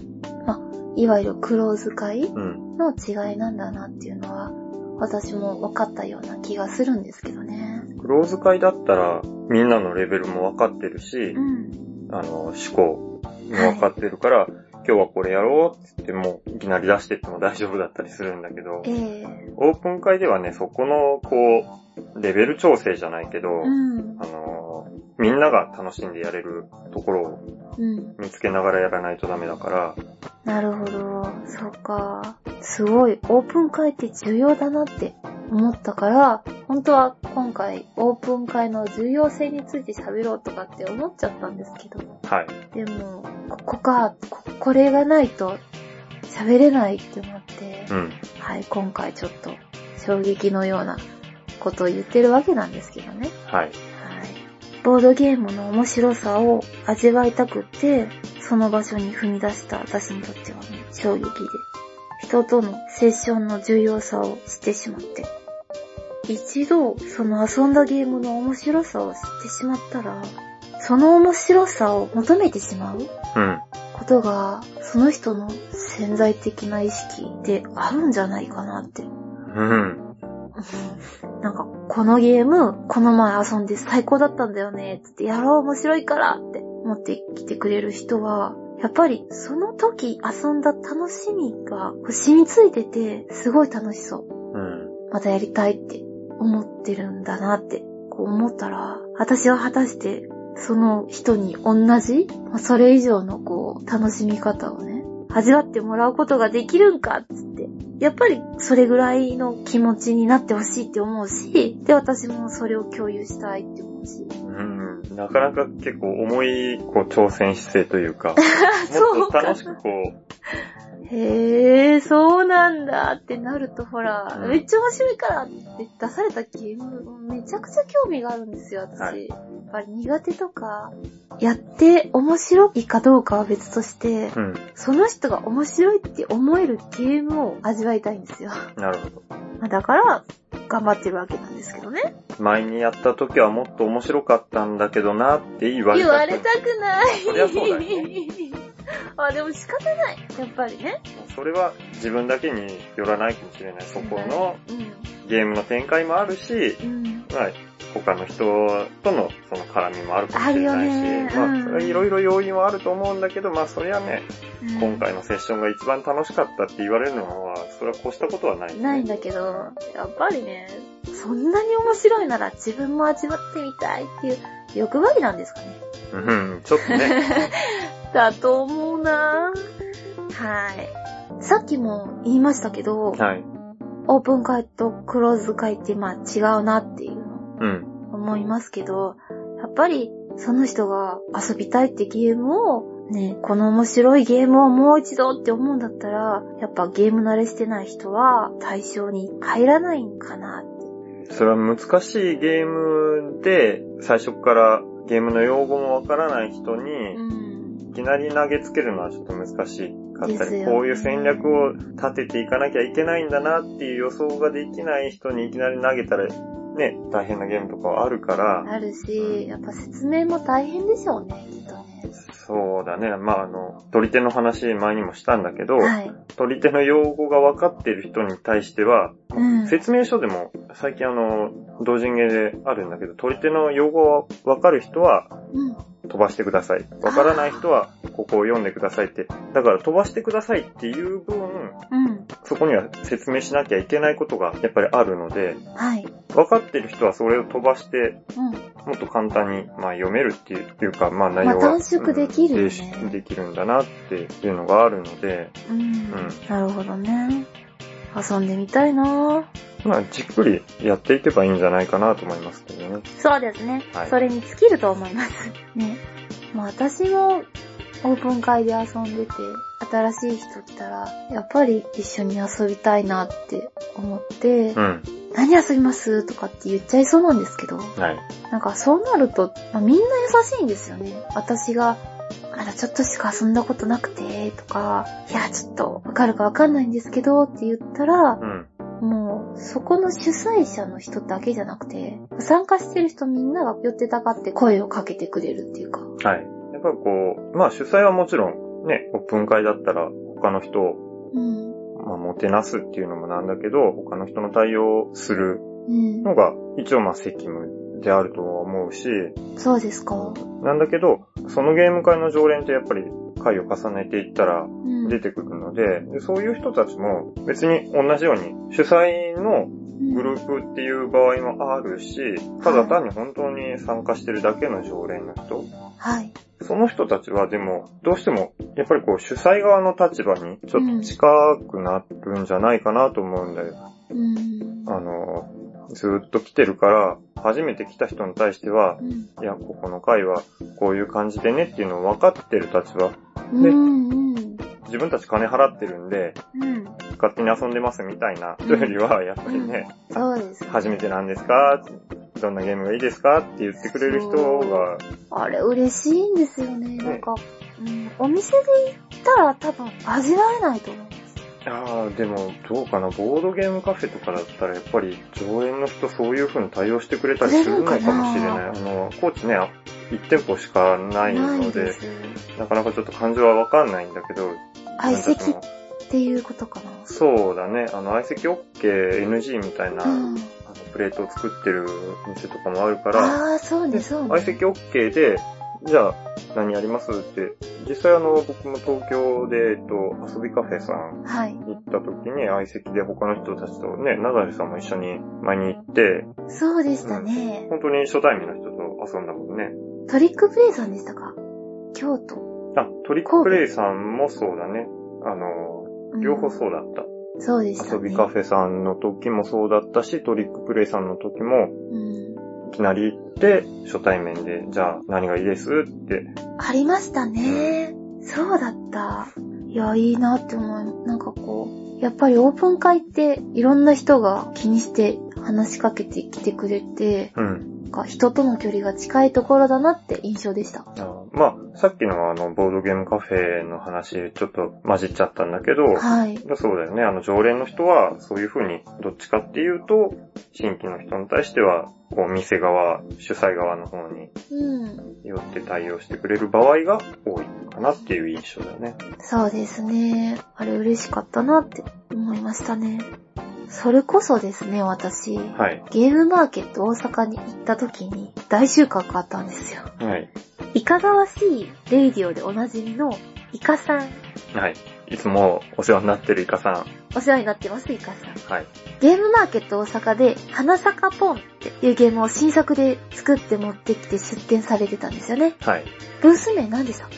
まあ、いわゆるクローズ会うん。の違いなんだなっていうのは、私も分かったような気がするんですけどね。クローズ会だったら、みんなのレベルも分かってるしう、ん。あの、思考も分かってるから、今日はこれやろうって言っても、いきなり出してっても大丈夫だったりするんだけど、ええオープン会ではね、そこの、こう、レベル調整じゃないけど、うん。あの、みんなが楽しんでやれるところをうん。見つけながらやらないとダメだから、なるほど。そうか。すごい、オープン会って重要だなって思ったから、本当は今回オープン会の重要性について喋ろうとかって思っちゃったんですけど。はい。でも、ここか、ここれがないと喋れないって思って、うん。はい、今回ちょっと衝撃のようなことを言ってるわけなんですけどね。はい。はい。ボードゲームの面白さを味わいたくって、その場所に踏み出した私にとってはね、衝撃で、人とのセッションの重要さを知ってしまって、一度その遊んだゲームの面白さを知ってしまったら、その面白さを求めてしまううん。ことが、その人の潜在的な意識であるんじゃないかなって。うん。なんか、このゲーム、この前遊んで最高だったんだよね、つって、やろう面白いからって持ってきてくれる人は、やっぱりその時遊んだ楽しみが染みついてて、すごい楽しそう。うん。またやりたいって思ってるんだなって、こう思ったら、私は果たして、その人に同じ、まあそれ以上のこう、楽しみ方をね、味わってもらうことができるんかっつって。やっぱりそれぐらいの気持ちになってほしいって思うし、で、私もそれを共有したいって思うし。うん。なかなか結構重い、こう、挑戦姿勢というか、[LAUGHS] もっと楽しくこへえ、そうなんだってなると、ほら、うんめっちゃ面白いからって出されたゲーム、めちゃくちゃ興味があるんですよ、私。はいやっぱり苦手とか、やって面白いかどうかは別として、う、うん。その人が面白いって思えるゲームを味わいたいんですよ。なるほど。まあだから、頑張ってるわけなんですけどね。前にやった時はもっと面白かったんだけどなって言われた。言われたくない。そりゃそうだよね [LAUGHS] あ、でも仕方ない。やっぱりね。それは自分だけによらないかもしれない。そこのうゲームの展開もあるし、ん。うん。まあ、他の人とのその絡みもあるかもしれないし、まうんあ、それはいろいろ要因はあると思うんだけど、まあ、それはね、うん今回のセッションが一番楽しかったって言われるのは、それは越したことはない、ないんだけど、やっぱりね、そんなに面白いなら自分も味わってみたいっていう欲張りなんですかね。うん、ちょっとね。[LAUGHS] だと思うなはい。さっきも言いましたけど、はい。オープン会とクローズ会ってまあ違うなっていうのうん。思いますけど、やっぱりその人が遊びたいってゲームをね、この面白いゲームをもう一度って思うんだったら、やっぱゲーム慣れしてない人は対象に入らないんかなって。それは難しいゲームで、最初からゲームの用語もわからない人に、うん。いきなり投げつけるのはちょっと難しかったり、ねこういう戦略を立てていかなきゃいけないんだなっていう予想ができない人にいきなり投げたら、ね、大変なゲームとかはあるから、あるし、やっぱ説明も大変でしょうね、きっとね。そうだね。まあ、あの、取り手の話前にもしたんだけど、はい。取り手の用語が分かっている人に対しては、うん。説明書でも最近あの、同人芸であるんだけど、取り手の用語が分かる人はうん。飛ばしてください。分からない人はここを読んでくださいって。だから飛ばしてくださいっていう分、うん。そこには説明しなきゃいけないことがやっぱりあるので、はい。分かってる人はそれを飛ばして、うん。もっと簡単に、まあ、読めるっていうか、まあ、内容が、まあ短縮できるよねうんでできるんだなっていうのがあるので、うん。なるほどね。遊んでみたいなまあ、じっくりやっていけばいいんじゃないかなと思いますけどね。そうですね。はいそれに尽きると思います。ね。まあ私もオープン会で遊んでて、新しい人来たら、やっぱり一緒に遊びたいなって思って、うん。何遊びますとかって言っちゃいそうなんですけど、はい。なんかそうなると、まあ、みんな優しいんですよね。私が、まだちょっとしか遊んだことなくて、とか、いや、ちょっとわかるかわかんないんですけど、って言ったらう、ん。もう、そこの主催者の人だけじゃなくて、参加してる人みんなが寄ってたかって声をかけてくれるっていうか。はい。やっぱりこう、まあ主催はもちろん、ね、オープン会だったら他の人を、うん。まあ、もてなすっていうのもなんだけど、他の人の対応をするうん。のが一応まあ責務であるとは思うし、そうですか。なんだけど、そのゲーム会の常連ってやっぱり回を重ねていったらうん。出てくるので、でそういう人たちも別に同じように主催のグループっていう場合もあるし、ただ単に本当に参加してるだけの常連の人、はい。その人たちはでも、どうしても、やっぱりこう主催側の立場にちょっと近くなるんじゃないかなと思うんだよ。うん。あの、ずーっと来てるから、初めて来た人に対しては、うん。いや、ここの会はこういう感じでねっていうのを分かってる立場。うん。うん。自分たち金払ってるんで、うん。勝手に遊んでますみたいな人よりは、やっぱりね、そうです。初めてなんですか？どんなゲームがいいですか？って言ってくれる人が、あれ嬉しいんですよね。なんか、うん、お店で行ったら多分味わえないと思ああ、でも、どうかな、ボードゲームカフェとかだったら、やっぱり、常連の人そういう風に対応してくれたりするのかもしれない。あの、高知ね、1店舗しかないので、す。なかなかちょっと感情はわかんないんだけど、相席っていうことかな。そうだね、あの、相席 OKNG みたいな、うん。あのプレートを作ってる店とかもあるから、ああ、そうね、そうね。相席 OK で、じゃあ、何やりますって、実際あの、僕も東京で、えっと、遊びカフェさんはい。行った時に相席で他の人たちとね、ナダルさんも一緒に前に行って、そうでしたね。本当に初対面の人と遊んだもんね。トリックプレイさんでしたか？京都。あ、トリックプレイさんもそうだね。あの、うん両方そうだった。そうでしたね。遊びカフェさんの時もそうだったし、トリックプレイさんの時も、うん。いきなり行って、初対面で、じゃあ何がいいですって。ありましたね。そうだった。いや、いいなって思う。なんかこう、やっぱりオープン会っていろんな人が気にして話しかけてきてくれて、うん。か人との距離が近いところだなって印象でした。あまあ、さっきのあの、ボードゲームカフェの話、ちょっと混じっちゃったんだけど、はい。そうだよね。あの、常連の人は、そういう風に、どっちかっていうと、新規の人に対しては、こう、店側、主催側の方にうん。よって対応してくれる場合が多いかなっていう印象だよね。そうですね。あれ嬉しかったなって思いましたね。それこそですね、私。はい。ゲームマーケット大阪に行った時に大収穫があったんですよ。はい。いかがわしいレイディオでおなじみのイカさん。はい。いつもお世話になってるイカさお世話になってます、イカさん。ん。はい。ゲームマーケット大阪で、花坂ポンっていうゲームを新作で作って持ってきて出展されてたんですよね。はい。ブース名何でした？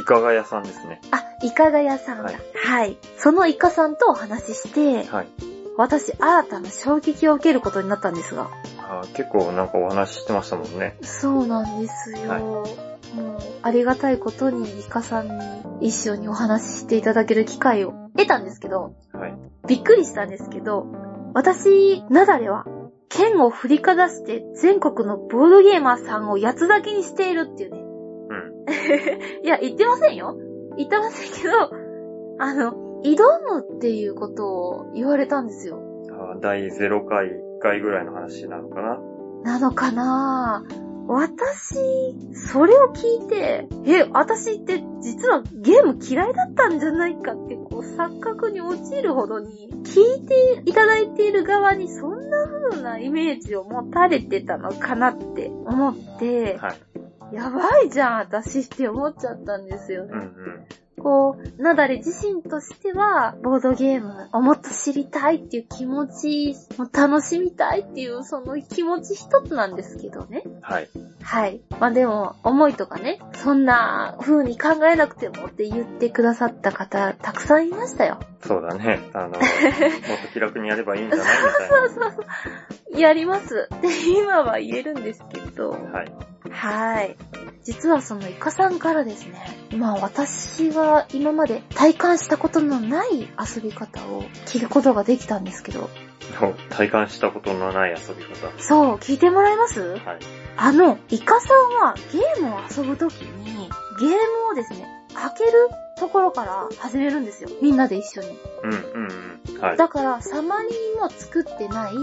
いかが屋さんですね。あ、イカガ屋さんだ。ははいい。そのイカさんとお話しして、はい。私、新たな衝撃を受けることになったんですが。あー結構なんかお話ししてましたもんね。そうなんですよ。はいもう、ありがたいことにイカさんに一緒にお話ししていただける機会を得たんですけど、はい。びっくりしたんですけど、私、なだれは、剣を振りかざして全国のボードゲーマーさんを八つだけにしているっていうね。うん。[LAUGHS] いや、言ってませんよ。言ってませんけど、あの、挑むっていうことを言われたんですよ。あー第0回、1回ぐらいの話なのかな？なのかな？私、それを聞いて、え、私って実はゲーム嫌いだったんじゃないかって、こう、錯覚に陥るほどに、聞いていただいている側にそんな風なイメージを持たれてたのかなって思って、はい。やばいじゃん、私って思っちゃったんですよね。うんうん。こう、なだれ自身としては、ボードゲームをもっと知りたいっていう気持ち、もう楽しみたいっていうその気持ち一つなんですけどね。はい。はい。まあでも、思いとかね、そんな風に考えなくてもって言ってくださった方、たくさんいましたよ。そうだね。あの、[LAUGHS] もっと気楽にやればいいんじゃないみたいな。[LAUGHS] そうそうそう。やります。って今は言えるんですけど、はい。はい。実はそのイカさんからですね、まあ私は今まで体感したことのない遊び方を聞くことができたんですけど、体感したことのない遊び方。そう、聞いてもらえます？はい。あの、イカさんはゲームを遊ぶときに、ゲームをですね、開けるところから始めるんですよ。みんなで一緒に。うんうんうん。はい。だから、サマリーも作ってない。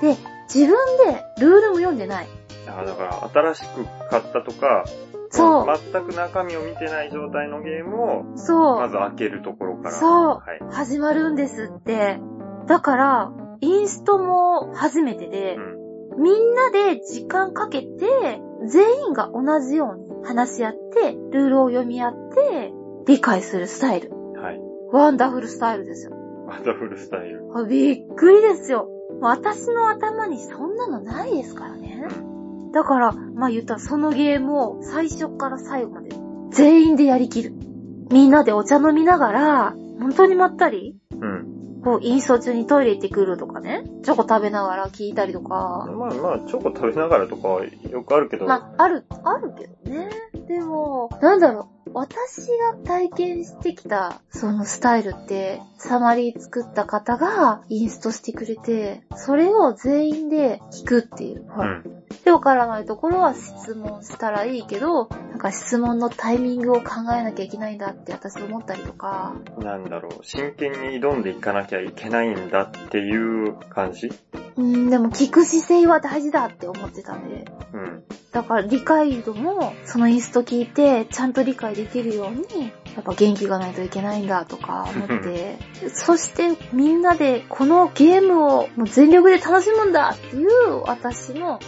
で、自分でルールも読んでない。あだから、新しく買ったとか、そう全く中身を見てない状態のゲームを、そう。まず開けるところから。そうはい。始まるんですって。だから、インストも初めてでう、ん。みんなで時間かけて、全員が同じように話し合って、ルールを読み合って、理解するスタイル。はい。ワンダフルスタイルですよ。ワンダフルスタイル。あびっくりですよ。私の頭にそんなのないですからね。だから、まあ言ったらそのゲームを最初から最後まで全員でやりきる。みんなでお茶飲みながら、本当にまったりうん。こう、インスト中にトイレ行ってくるとかね。チョコ食べながら聞いたりとか。まあまあ、チョコ食べながらとかはよくあるけど、まあ、ある、あるけどね。でも、なんだろう。私が体験してきた、そのスタイルって、サマリー作った方がインストしてくれて、それを全員で聞くっていう。ほらうん。で、わからないところは質問したらいいけど、なんか質問のタイミングを考えなきゃいけないんだって私思ったりとか。なんだろう、真剣に挑んでいかなきゃいけないんだっていう感じ？うん、でも聞く姿勢は大事だって思ってたんで。うん。だから理解度も、そのインスト聞いて、ちゃんと理解できるように、やっぱ元気がないといけないんだとか思って、[LAUGHS] そしてみんなでこのゲームをもう全力で楽しむんだっていう私の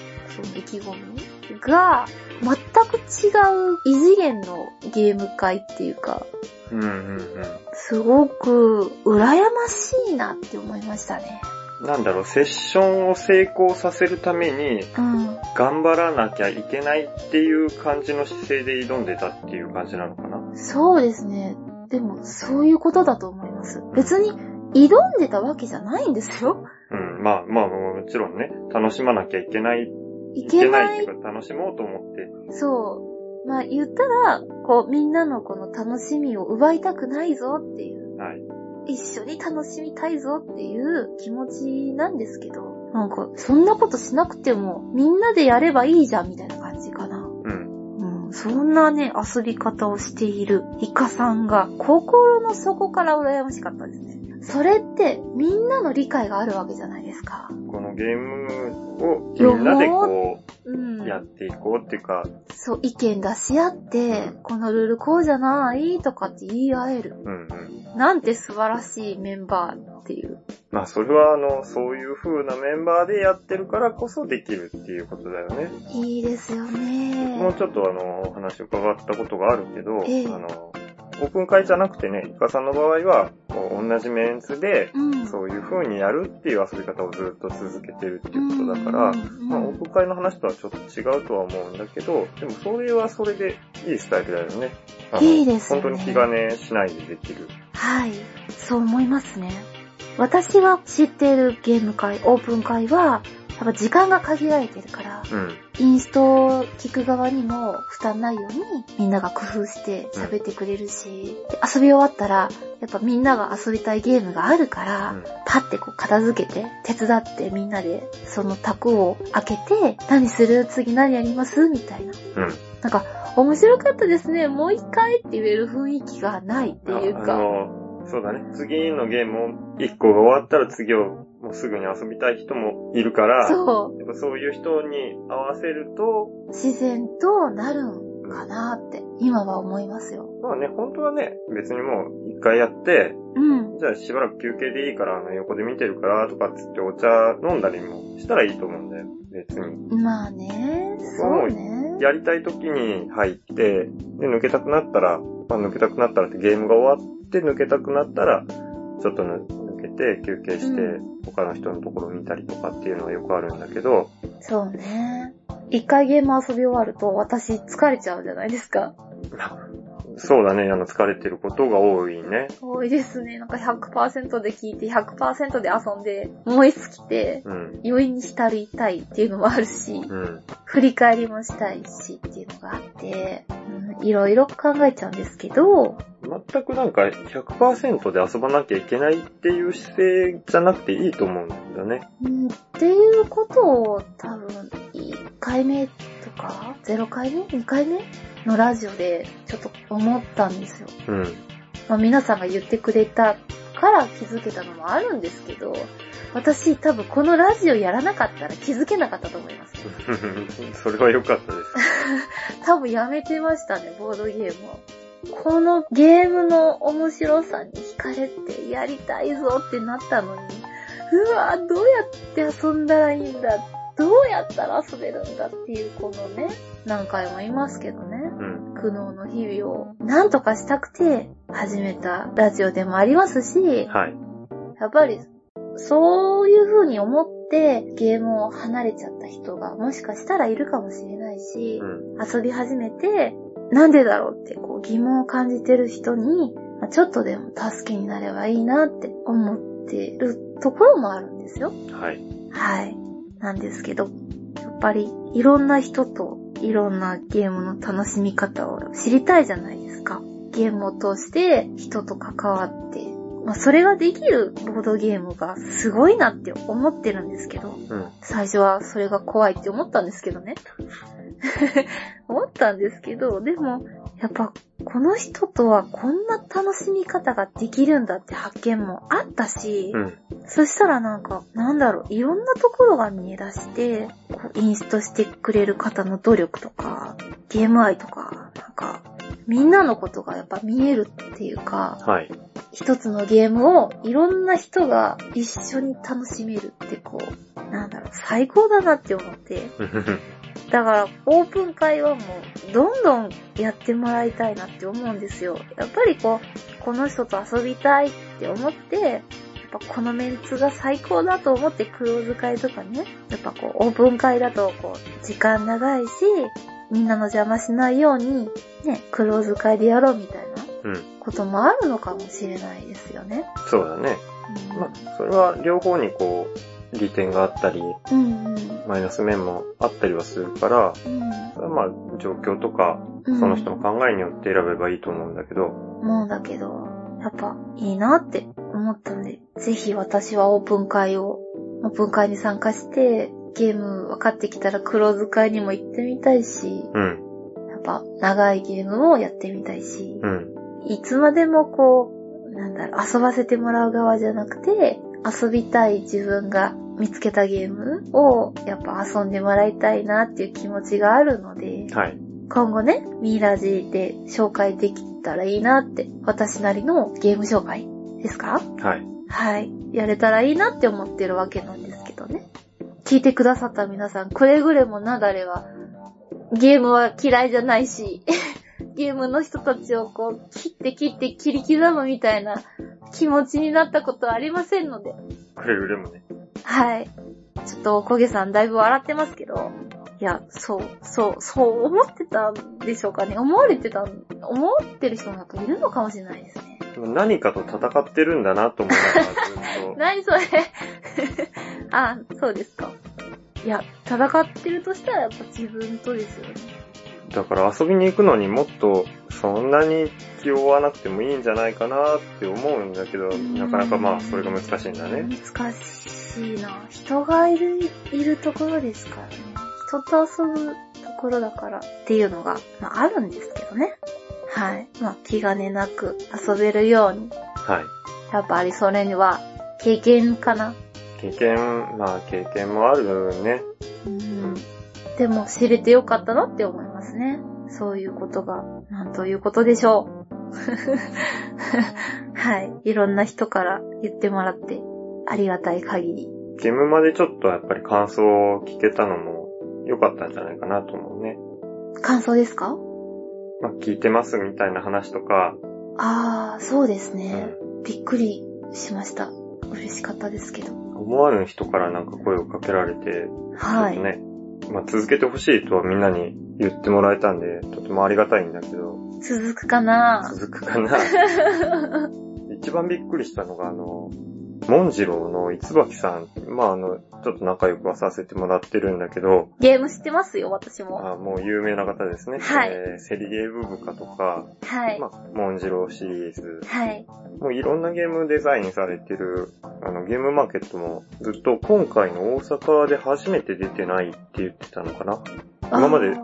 意気込みが全く違う異次元のゲーム会っていうか、うんうんうん。すごく羨ましいなって思いましたね。なんだろう、セッションを成功させるために、うん。頑張らなきゃいけないっていう感じの姿勢で挑んでたっていう感じなのかな？そうですね。でも、そういうことだと思います。別に、挑んでたわけじゃないんですよ。うん、まあまあもちろんね、楽しまなきゃいけない、いいけけないないっていうか楽しもうと思って、そう。まあ言ったら、こうみんなのこの楽しみを奪いたくないぞっていう、はい。一緒に楽しみたいぞっていう気持ちなんですけど、なんかそんなことしなくてもみんなでやればいいじゃんみたいな感じかな。うん。うん、そんなね、遊び方をしているイカさんが心の底から羨ましかったですね。それってみんなの理解があるわけじゃないですか。このゲームをみんなでこうんう、。やっていこうっていうか、そう、意見出し合って、このルールこうじゃないとかって言い合える。うんうん。なんて素晴らしいメンバーっていう。まあそれはあの、そういう風なメンバーでやってるからこそできるっていうことだよね。いいですよもうね。ちょっとあの、お話伺ったことがあるけど、ええあの、オープン会じゃなくてね、イカさんの場合は、こう同じメンツで、うん。そういう風にやるっていう遊び方をずっと続けてるっていうことだから、うんまあ、オープン会の話とはちょっと違うとは思うんだけど、でもそれはそれでいいスタイルだよね。いいですね本当に気兼ねしないでできる。はい。そう思いますね。私が知っているゲーム会、オープン会は、やっぱ時間が限られてるから、うん。インストを聞く側にも負担ないようにみんなが工夫して喋ってくれるし、で遊び終わったら、やっぱみんなが遊びたいゲームがあるから、うんパッてこう片付けて、手伝ってみんなでその卓を開けて、何する？次何やります？みたいな。うん。なんか、面白かったですね。もう一回って言える雰囲気がないっていうあか。の、そうだね。次のゲームを、1個が終わったら次をもうすぐに遊びたい人もいるから、そやっぱそういう人に合わせると、う。自然となるんかなって、今は思いますよ。まあね、本当はね、別にもう一回やって、うん。じゃあしばらく休憩でいいから、あの横で見てるからとかっつってお茶飲んだりもしたらいいと思うんだよ。別に。まあね、そうね。やりたい時に入って、で、抜けたくなったら、まあ抜けたくなったらってゲームが終わって抜けたくなったら、ちょっとぬ抜けて休憩して、う他の人のところ見たりとかっていうのはよくあるんだけど、そうね。一回ゲーム遊び終わると私疲れちゃうじゃないですか。そうだね、あの疲れてることが多いね。多いですね。なんか100%で聞いて100%で遊んで燃え尽きてうん。余韻に浸りたいっていうのもあるし、うん。振り返りもしたいしっていうのがあって、うん、いろいろ考えちゃうんですけど、全くなんか100%で遊ばなきゃいけないっていう姿勢じゃなくていいと思うんだよね。うん、っていうことを多分1回目とか0回目 ?2 回目のラジオでちょっと思ったんですよ。うん。まあ、皆さんが言ってくれたから気づけたのもあるんですけど、私多分このラジオやらなかったら気づけなかったと思います。[LAUGHS] それは良かったです。[LAUGHS] 多分やめてましたね、ボードゲームを。このゲームの面白さに惹かれてやりたいぞってなったのに、うわどうやって遊んだらいいんだどうやったら遊べるんだっていうこのね、何回も言いますけどね。うん。苦悩の日々を何とかしたくて始めたラジオでもありますし、はい。やっぱりそういう風に思ってゲームを離れちゃった人がもしかしたらいるかもしれないしう、ん。遊び始めてなんでだろうってこう疑問を感じてる人に、まあちょっとでも助けになればいいなって思ってるところもあるんですよ。はい。はい。なんですけど、やっぱりいろんな人といろんなゲームの楽しみ方を知りたいじゃないですか。ゲームを通して人と関わって、まあそれができるボードゲームがすごいなって思ってるんですけど、うん。最初はそれが怖いって思ったんですけどね。思ったんですけど、でも、やっぱ、この人とはこんな楽しみ方ができるんだって発見もあったし、うん。そしたらなんか、なんだろう、いろんなところが見え出して、こう、インストしてくれる方の努力とか、ゲーム愛とか、なんか、みんなのことがやっぱ見えるっていうか、はい。一つのゲームをいろんな人が一緒に楽しめるってこう、なんだろう、最高だなって思って、[LAUGHS] だから、オープン会はもう、どんどんやってもらいたいなって思うんですよ。やっぱりこう、この人と遊びたいって思って、やっぱこのメンツが最高だと思ってクローズ会とかね、やっぱこう、オープン会だとこう、時間長いし、みんなの邪魔しないように、ね、クローズ会でやろうみたいなうん。こともあるのかもしれないですよね。そうだね。うんまあ、それは両方にこう、利点があったり、うんうん。マイナス面もあったりはするから、うんまあ、状況とか、うん。その人の考えによって選べばいいと思うんだけど、もうだけど、やっぱいいなって思ったんで、ぜひ私はオープン会を、オープン会に参加して、ゲーム分かってきたらクローズ会にも行ってみたいし、うん、やっぱ長いゲームをやってみたいし、うん、いつまでもこう、なんだろう、遊ばせてもらう側じゃなくて、遊びたい自分が見つけたゲームをやっぱ遊んでもらいたいなっていう気持ちがあるので、はい。今後ね、ミイラジで紹介できたらいいなって、私なりのゲーム紹介ですか？はい。はい。やれたらいいなって思ってるわけなんですけどね。聞いてくださった皆さん、くれぐれもなだれは、ゲームは嫌いじゃないし、ゲームの人たちをこう、切って切って切り刻むみたいな気持ちになったことはありませんので、くれぐれもね。はい。ちょっとおこげさんだいぶ笑ってますけど、いや、そう、そう、そう思ってたんでしょうかね。思われてた、思ってる人もやっぱいるのかもしれないですね。何かと戦ってるんだなと思いながらずっと、[LAUGHS] 何それ [LAUGHS] あ、そうですか。いや、戦ってるとしたらやっぱ自分とですよね。だから遊びに行くのにもっとそんなに気を負わなくてもいいんじゃないかなって思うんだけど、なかなかまあそれが難しいんだね。難しいな。人がいる、いるところですからね。人と遊ぶところだからっていうのが、まああるんですけどね。はい。まあ気兼ねなく遊べるように。はい。やっぱりそれには経験かな。経験、まあ経験もあるね。うん。でも知れてよかったなって思いますね。そういうことが、なんということでしょう。[LAUGHS] はい。いろんな人から言ってもらって、ありがたい限り。ゲームまでちょっとやっぱり感想を聞けたのも良かったんじゃないかなと思うね。感想ですか？まあ聞いてますみたいな話とか、あー、そうですうね。んびっくりしました。嬉しかったですけど。思わぬ人からなんか声をかけられて、はい。ちょっとね、まあ続けてほしいとはみんなに言ってもらえたんで、とてもありがたいんだけど、続くかな？続くかな？[LAUGHS] 一番びっくりしたのが、あの、モンジローのいつばきさん、まああの、ちょっと仲良くはさせてもらってるんだけど、ゲーム知ってますよ、私も。あもう有名な方ですね。はいえーセリゲーブブカとか、はい。まあ、モンジローシリーズ、はい。もういろんなゲームデザインされてる、あの、ゲームマーケットもずっと今回の大阪で初めて出てないって言ってたのかな？今まで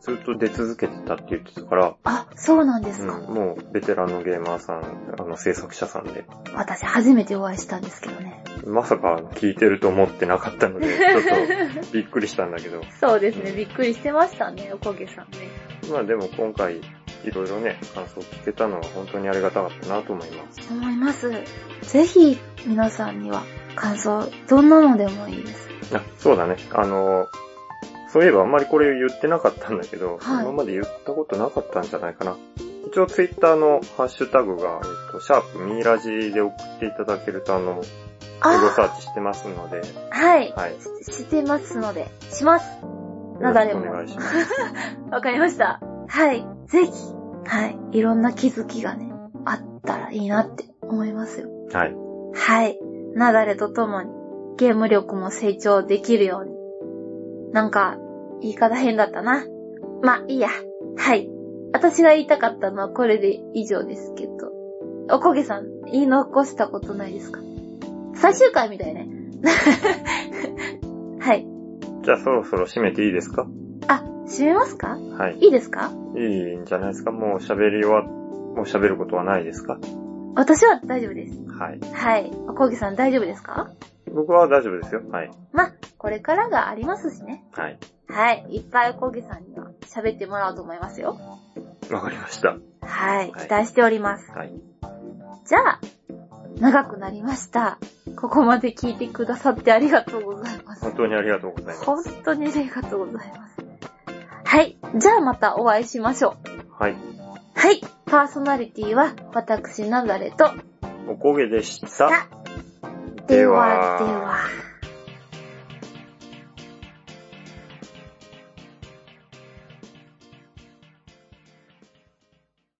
ずっと出続けてたって言ってたから、あ、そうなんですうん、か。もうベテランのゲーマーさん、あの制作者さんで、私初めてお会いしたんですけどね。まさか聞いてると思ってなかったので、[LAUGHS] ちょっとびっくりしたんだけど、そうですね、びっくりしてましたね、おこげさんね。まあでも今回いろいろね、感想聞けたのは本当にありがたかったなと思います。思います。ぜひ、皆さんには感想、どんなのでもいいです。あ、そうだね。あの、そういえばあんまりこれ言ってなかったんだけど、はい今まで言ったことなかったんじゃないかな。一応ツイッターのハッシュタグが、えっと、シャープミーラジで送っていただけるとあの、エゴサあーチしてますので、はい。はい。ししてますので、します。なだれもお願いします。[LAUGHS] わかりました。はい。ぜひ、はい。いろんな気づきがね、あったらいいなって思いますよ。はい。はい。なだれとともに、ゲーム力も成長できるように。なんか、言い方変だったな。まあ、いいや。はい。私が言いたかったのはこれで以上ですけど。おこげさん、言い残したことないですか？最終回みたいね。[LAUGHS] はい。じゃあそろそろ締めていいですか？あ、閉めますか？はい。いいですか？いいんじゃないですか？もう喋りは、もう喋ることはないですか？私は大丈夫です。はい。はい。おこげさん大丈夫ですか？僕は大丈夫ですよ。はい。まあ、これからがありますしね。はい。はい。いっぱいおこげさんには喋ってもらおうと思いますよ。わかりました。はい。はい期待しております。はい。じゃあ、長くなりました。ここまで聞いてくださってありがとうございます。本当にありがとうございます。本当にありがとうございます。はい。じゃあまたお会いしましょう。はい。はい。パーソナリティは私ナザレと、おこげでした。さではでは。